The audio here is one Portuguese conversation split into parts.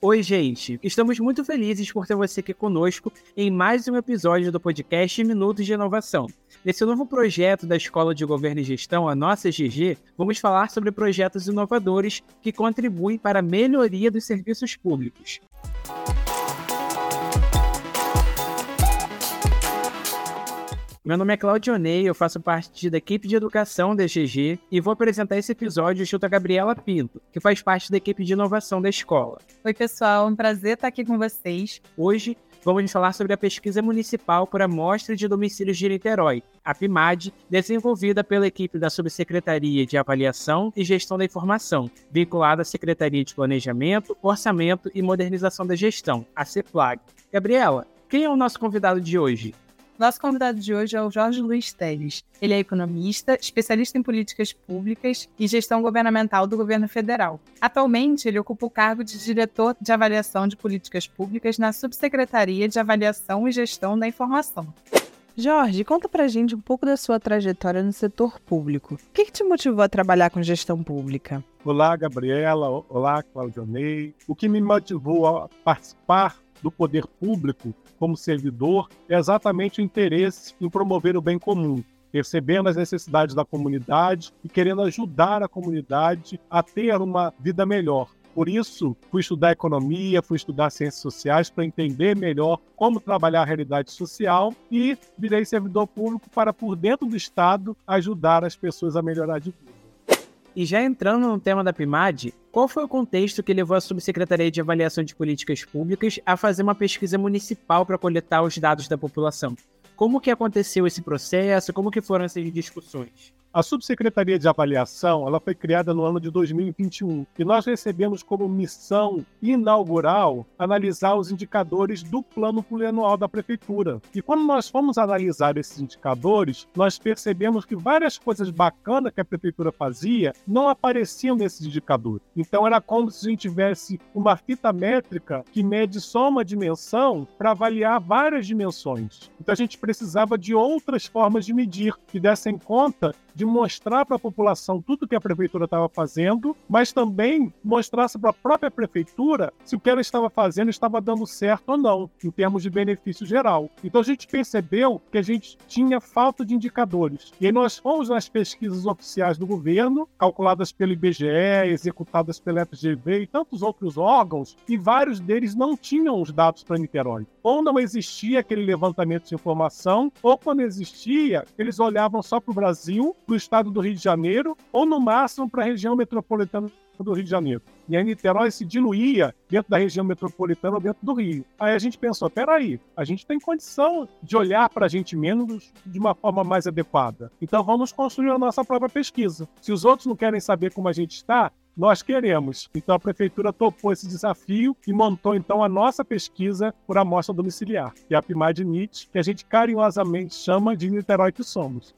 Oi, gente! Estamos muito felizes por ter você aqui conosco em mais um episódio do podcast Minutos de Inovação. Nesse novo projeto da Escola de Governo e Gestão, a nossa GG, vamos falar sobre projetos inovadores que contribuem para a melhoria dos serviços públicos. Meu nome é Claudio Ney, eu faço parte da equipe de educação da GG e vou apresentar esse episódio junto a Gabriela Pinto, que faz parte da equipe de inovação da escola. Oi, pessoal, é um prazer estar aqui com vocês. Hoje vamos falar sobre a pesquisa municipal por amostra de domicílios de Niterói, a PIMAD, desenvolvida pela equipe da Subsecretaria de Avaliação e Gestão da Informação, vinculada à Secretaria de Planejamento, Orçamento e Modernização da Gestão, a CEPLAG. Gabriela, quem é o nosso convidado de hoje? Nosso convidado de hoje é o Jorge Luiz Teles. Ele é economista, especialista em políticas públicas e gestão governamental do governo federal. Atualmente, ele ocupa o cargo de diretor de avaliação de políticas públicas na Subsecretaria de Avaliação e Gestão da Informação. Jorge, conta pra gente um pouco da sua trajetória no setor público. O que, que te motivou a trabalhar com gestão pública? Olá, Gabriela. Olá, Claudionei. O que me motivou a participar do poder público como servidor é exatamente o interesse em promover o bem comum, percebendo as necessidades da comunidade e querendo ajudar a comunidade a ter uma vida melhor. Por isso, fui estudar economia, fui estudar ciências sociais para entender melhor como trabalhar a realidade social e virei servidor público para, por dentro do Estado, ajudar as pessoas a melhorar de vida. E já entrando no tema da PIMAD, qual foi o contexto que levou a Subsecretaria de Avaliação de Políticas Públicas a fazer uma pesquisa municipal para coletar os dados da população? Como que aconteceu esse processo? Como que foram essas discussões? A Subsecretaria de Avaliação ela foi criada no ano de 2021 e nós recebemos como missão inaugural analisar os indicadores do plano plurianual da Prefeitura. E quando nós fomos analisar esses indicadores, nós percebemos que várias coisas bacanas que a Prefeitura fazia não apareciam nesses indicadores. Então era como se a gente tivesse uma fita métrica que mede só uma dimensão para avaliar várias dimensões. Então a gente precisava de outras formas de medir que dessem conta de mostrar para a população tudo que a prefeitura estava fazendo, mas também mostrasse para a própria prefeitura se o que ela estava fazendo estava dando certo ou não, em termos de benefício geral. Então a gente percebeu que a gente tinha falta de indicadores. E aí nós fomos nas pesquisas oficiais do governo, calculadas pelo IBGE, executadas pela FGV e tantos outros órgãos, e vários deles não tinham os dados para Niterói. Ou não existia aquele levantamento de informação, ou quando existia, eles olhavam só para o Brasil para o estado do Rio de Janeiro ou, no máximo, para a região metropolitana do Rio de Janeiro. E a Niterói se diluía dentro da região metropolitana dentro do Rio. Aí a gente pensou, peraí, a gente tem condição de olhar para a gente menos de uma forma mais adequada. Então vamos construir a nossa própria pesquisa. Se os outros não querem saber como a gente está, nós queremos. Então a prefeitura topou esse desafio e montou então a nossa pesquisa por amostra domiciliar, que é a PIMAD NIT, que a gente carinhosamente chama de Niterói que somos.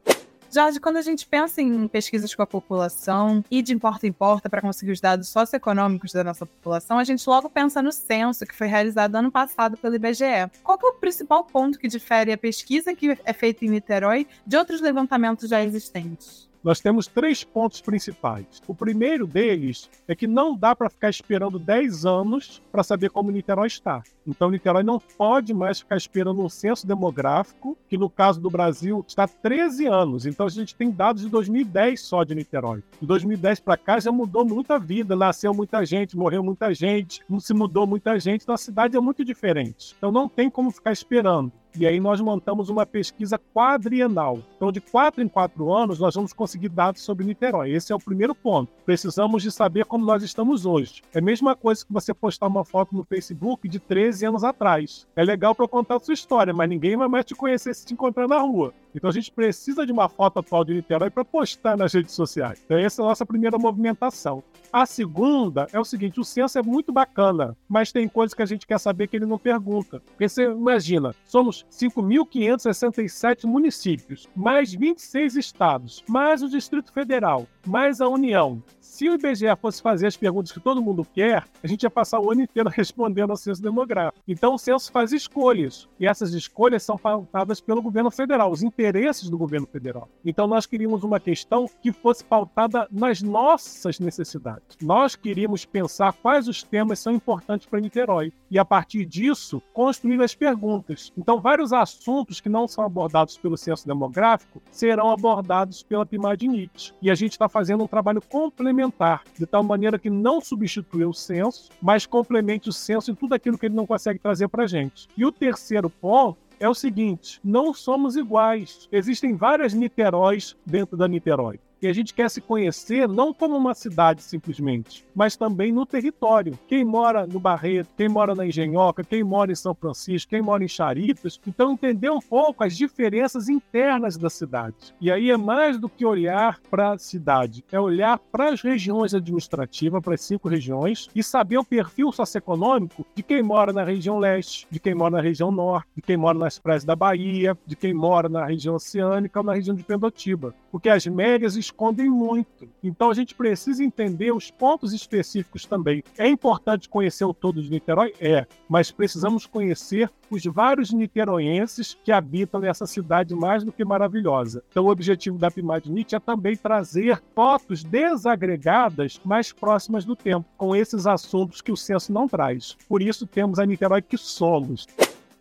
Jorge, quando a gente pensa em pesquisas com a população e de porta em porta para conseguir os dados socioeconômicos da nossa população, a gente logo pensa no censo que foi realizado ano passado pelo IBGE. Qual é o principal ponto que difere a pesquisa que é feita em Niterói de outros levantamentos já existentes? Nós temos três pontos principais. O primeiro deles é que não dá para ficar esperando 10 anos para saber como Niterói está. Então, Niterói não pode mais ficar esperando um censo demográfico, que no caso do Brasil está 13 anos. Então, a gente tem dados de 2010 só de Niterói. De 2010 para cá já mudou muita vida, nasceu muita gente, morreu muita gente, não se mudou muita gente, então a cidade é muito diferente. Então, não tem como ficar esperando. E aí nós montamos uma pesquisa quadrienal. Então, de quatro em quatro anos, nós vamos conseguir dados sobre Niterói. Esse é o primeiro ponto. Precisamos de saber como nós estamos hoje. É a mesma coisa que você postar uma foto no Facebook de 13 anos atrás. É legal para contar a sua história, mas ninguém vai mais te conhecer se te encontrar na rua. Então a gente precisa de uma foto atual de Niterói para postar nas redes sociais. Então essa é a nossa primeira movimentação. A segunda é o seguinte: o censo é muito bacana, mas tem coisas que a gente quer saber que ele não pergunta. Porque você imagina, somos 5.567 municípios, mais 26 estados, mais o Distrito Federal. Mais a união. Se o IBGE fosse fazer as perguntas que todo mundo quer, a gente ia passar o ano inteiro respondendo ao censo demográfico. Então o censo faz escolhas, e essas escolhas são pautadas pelo governo federal, os interesses do governo federal. Então nós queríamos uma questão que fosse pautada nas nossas necessidades. Nós queríamos pensar quais os temas são importantes para Niterói e a partir disso construir as perguntas. Então vários assuntos que não são abordados pelo censo demográfico serão abordados pela PIMAD-NIT. E a gente está fazendo um trabalho complementar, de tal maneira que não substitui o censo, mas complemente o censo em tudo aquilo que ele não consegue trazer para a gente. E o terceiro ponto é o seguinte: não somos iguais. Existem várias Niteróis dentro da Niterói. E a gente quer se conhecer não como uma cidade simplesmente, mas também no território. Quem mora no Barreto, quem mora na Engenhoca, quem mora em São Francisco, quem mora em Charitas. Então, entender um pouco as diferenças internas da cidade. E aí é mais do que olhar para a cidade, é olhar para as regiões administrativas, para as cinco regiões, e saber o perfil socioeconômico de quem mora na região leste, de quem mora na região norte, de quem mora nas praias da Bahia, de quem mora na região oceânica ou na região de Pendotiba. Porque as médias escondem muito. Então a gente precisa entender os pontos específicos também. É importante conhecer o todo de Niterói? É, mas precisamos conhecer os vários niteroenses que habitam nessa cidade mais do que maravilhosa. Então o objetivo da Pimadnit é também trazer fotos desagregadas mais próximas do tempo, com esses assuntos que o censo não traz. Por isso temos a Niterói que somos.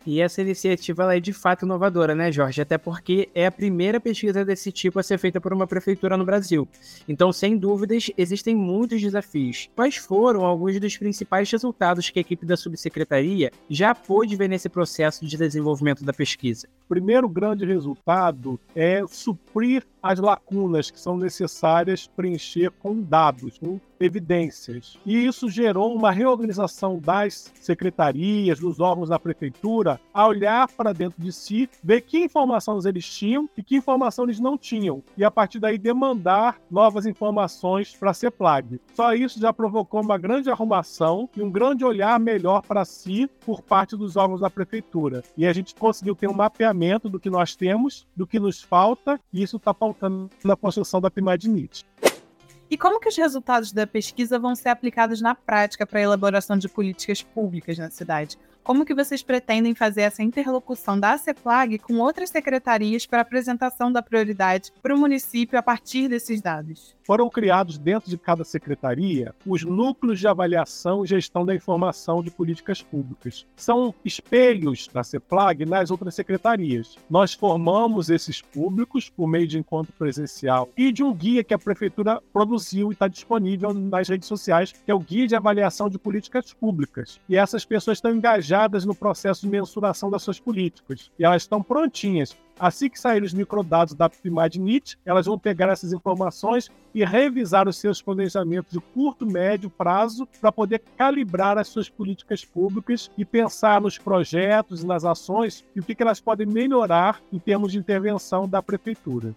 E essa iniciativa é de fato inovadora, né, Jorge? Até porque é a primeira pesquisa desse tipo a ser feita por uma prefeitura no Brasil. Então, sem dúvidas, existem muitos desafios. Quais foram alguns dos principais resultados que a equipe da subsecretaria já pôde ver nesse processo de desenvolvimento da pesquisa? O primeiro grande resultado é suprir as lacunas que são necessárias preencher com dados, com evidências. E isso gerou uma reorganização das secretarias, dos órgãos da prefeitura, a olhar para dentro de si, ver que informações eles tinham e que informação eles não tinham, e a partir daí demandar novas informações para a CEPLAG. Só isso já provocou uma grande arrumação e um grande olhar melhor para si por parte dos órgãos da prefeitura. E a gente conseguiu ter um mapeamento do que nós temos, do que nos falta, e isso está pautando na construção da PIMAD-NIT. E como que os resultados da pesquisa vão ser aplicados na prática para a elaboração de políticas públicas na cidade? Como que vocês pretendem fazer essa interlocução da CEPLAG com outras secretarias para apresentação da prioridade para o município a partir desses dados? Foram criados dentro de cada secretaria os núcleos de avaliação e gestão da informação de políticas públicas. São espelhos da CEPLAG nas outras secretarias. Nós formamos esses públicos por meio de encontro presencial e de um guia que a prefeitura produziu e está disponível nas redes sociais, que é o Guia de Avaliação de Políticas Públicas. E essas pessoas estão engajadas no processo de mensuração das suas políticas. E elas estão prontinhas. Assim que saírem os microdados da PIMAD-NIT, elas vão pegar essas informações e revisar os seus planejamentos de curto, médio prazo para poder calibrar as suas políticas públicas e pensar nos projetos e nas ações e o que elas podem melhorar em termos de intervenção da prefeitura.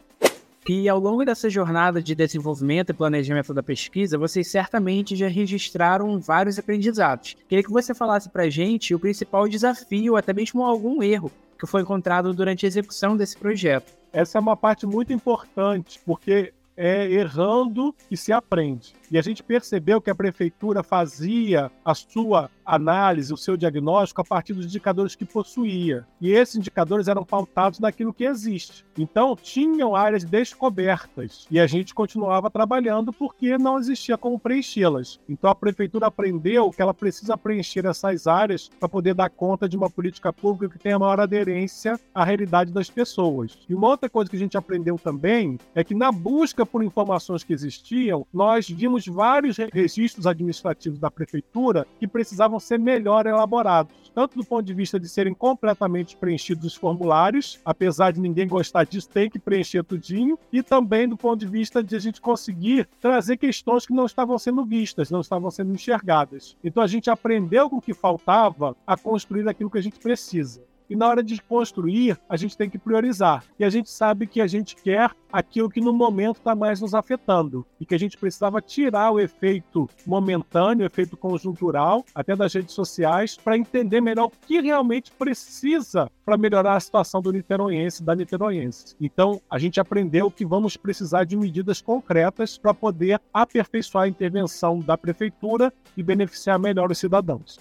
E ao longo dessa jornada de desenvolvimento e planejamento da pesquisa, vocês certamente já registraram vários aprendizados. Queria que você falasse para gente o principal desafio, até mesmo algum erro, que foi encontrado durante a execução desse projeto. Essa é uma parte muito importante, porque é errando que se aprende. E a gente percebeu que a prefeitura fazia a sua análise, o seu diagnóstico a partir dos indicadores que possuía. E esses indicadores eram pautados naquilo que existe. Então, tinham áreas descobertas e a gente continuava trabalhando porque não existia como preenchê-las. Então, a prefeitura aprendeu que ela precisa preencher essas áreas para poder dar conta de uma política pública que tenha maior aderência à realidade das pessoas. E uma outra coisa que a gente aprendeu também é que na busca por informações que existiam, nós vimos vários registros administrativos da prefeitura que precisavam ser melhor elaborados, tanto do ponto de vista de serem completamente preenchidos os formulários, apesar de ninguém gostar disso, tem que preencher tudinho, e também do ponto de vista de a gente conseguir trazer questões que não estavam sendo vistas, não estavam sendo enxergadas. Então a gente aprendeu com o que faltava a construir aquilo que a gente precisa. E na hora de construir, a gente tem que priorizar. E a gente sabe que a gente quer aquilo que no momento está mais nos afetando e que a gente precisava tirar o efeito momentâneo, o efeito conjuntural, até das redes sociais, para entender melhor o que realmente precisa para melhorar a situação do niteroense, da niteroense. Então, a gente aprendeu que vamos precisar de medidas concretas para poder aperfeiçoar a intervenção da prefeitura e beneficiar melhor os cidadãos.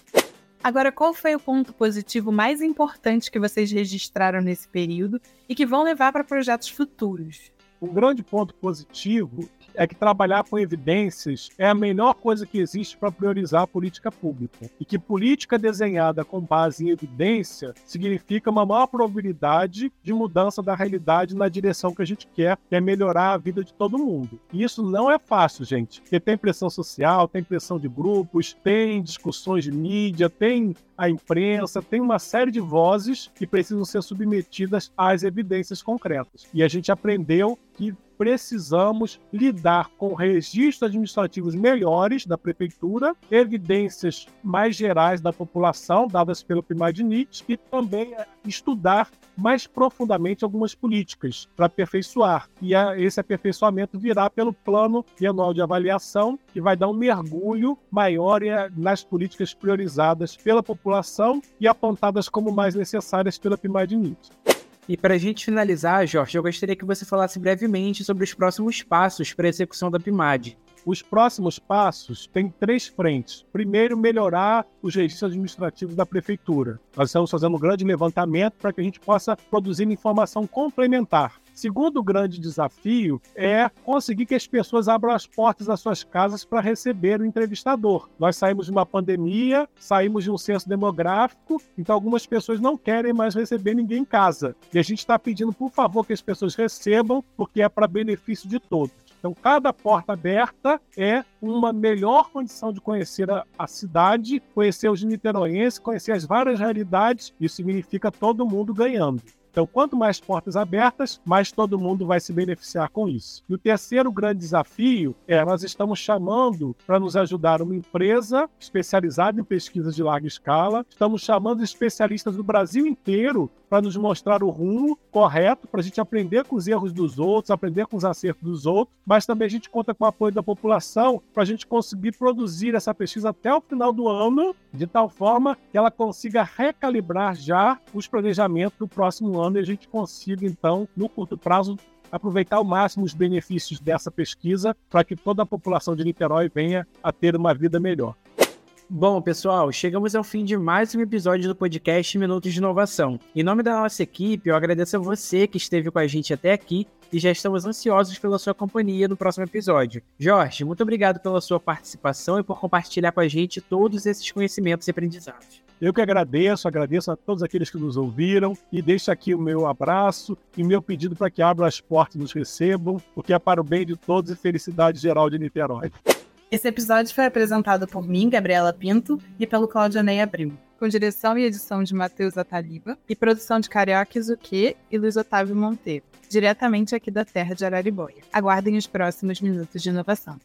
Agora, qual foi o ponto positivo mais importante que vocês registraram nesse período e que vão levar para projetos futuros? Um grande ponto positivo é que trabalhar com evidências é a melhor coisa que existe para priorizar a política pública. E que política desenhada com base em evidência significa uma maior probabilidade de mudança da realidade na direção que a gente quer, que é melhorar a vida de todo mundo. E isso não é fácil, gente, porque tem pressão social, tem pressão de grupos, tem discussões de mídia, tem a imprensa, tem uma série de vozes que precisam ser submetidas às evidências concretas. E a gente aprendeu que precisamos lidar com registros administrativos melhores da prefeitura, evidências mais gerais da população, dadas pelo PIMAD-NIT, e também eh, estudar mais profundamente algumas políticas para aperfeiçoar. E esse aperfeiçoamento virá pelo plano anual de avaliação, que vai dar um mergulho maior eh, nas políticas priorizadas pela população e apontadas como mais necessárias pela PIMAD-NIT. E para a gente finalizar, Jorge, eu gostaria que você falasse brevemente sobre os próximos passos para a execução da PIMAD. Os próximos passos têm três frentes. Primeiro, melhorar os registros administrativos da prefeitura. Nós estamos fazendo um grande levantamento para que a gente possa produzir informação complementar. Segundo grande desafio é conseguir que as pessoas abram as portas das suas casas para receber o entrevistador. Nós saímos de uma pandemia, saímos de um censo demográfico, então algumas pessoas não querem mais receber ninguém em casa. E a gente está pedindo, por favor, que as pessoas recebam, porque é para benefício de todos. Então, cada porta aberta é uma melhor condição de conhecer a, a cidade, conhecer os niteroenses, conhecer as várias realidades. Isso significa todo mundo ganhando. Então, quanto mais portas abertas, mais todo mundo vai se beneficiar com isso. E o terceiro grande desafio é nós estamos chamando para nos ajudar uma empresa especializada em pesquisas de larga escala. Estamos chamando especialistas do Brasil inteiro para nos mostrar o rumo correto, para a gente aprender com os erros dos outros, aprender com os acertos dos outros, mas também a gente conta com o apoio da população para a gente conseguir produzir essa pesquisa até o final do ano, de tal forma que ela consiga recalibrar já os planejamentos do próximo ano e a gente consiga, então, no curto prazo, aproveitar ao máximo os benefícios dessa pesquisa para que toda a população de Niterói venha a ter uma vida melhor. Bom, pessoal, chegamos ao fim de mais um episódio do podcast Minutos de Inovação. Em nome da nossa equipe, eu agradeço a você que esteve com a gente até aqui e já estamos ansiosos pela sua companhia no próximo episódio. Jorge, muito obrigado pela sua participação e por compartilhar com a gente todos esses conhecimentos e aprendizados. Eu que agradeço, agradeço a todos aqueles que nos ouviram e deixo aqui o meu abraço e meu pedido para que abram as portas e nos recebam, porque é para o bem de todos e felicidade geral de Niterói. Esse episódio foi apresentado por mim, Gabriela Pinto, e pelo Claudianei Abril, com direção e edição de Matheus Ataliba e produção de Carioca Izuque e Luiz Otávio Monteiro, diretamente aqui da terra de Araribóia. Aguardem os próximos minutos de inovação.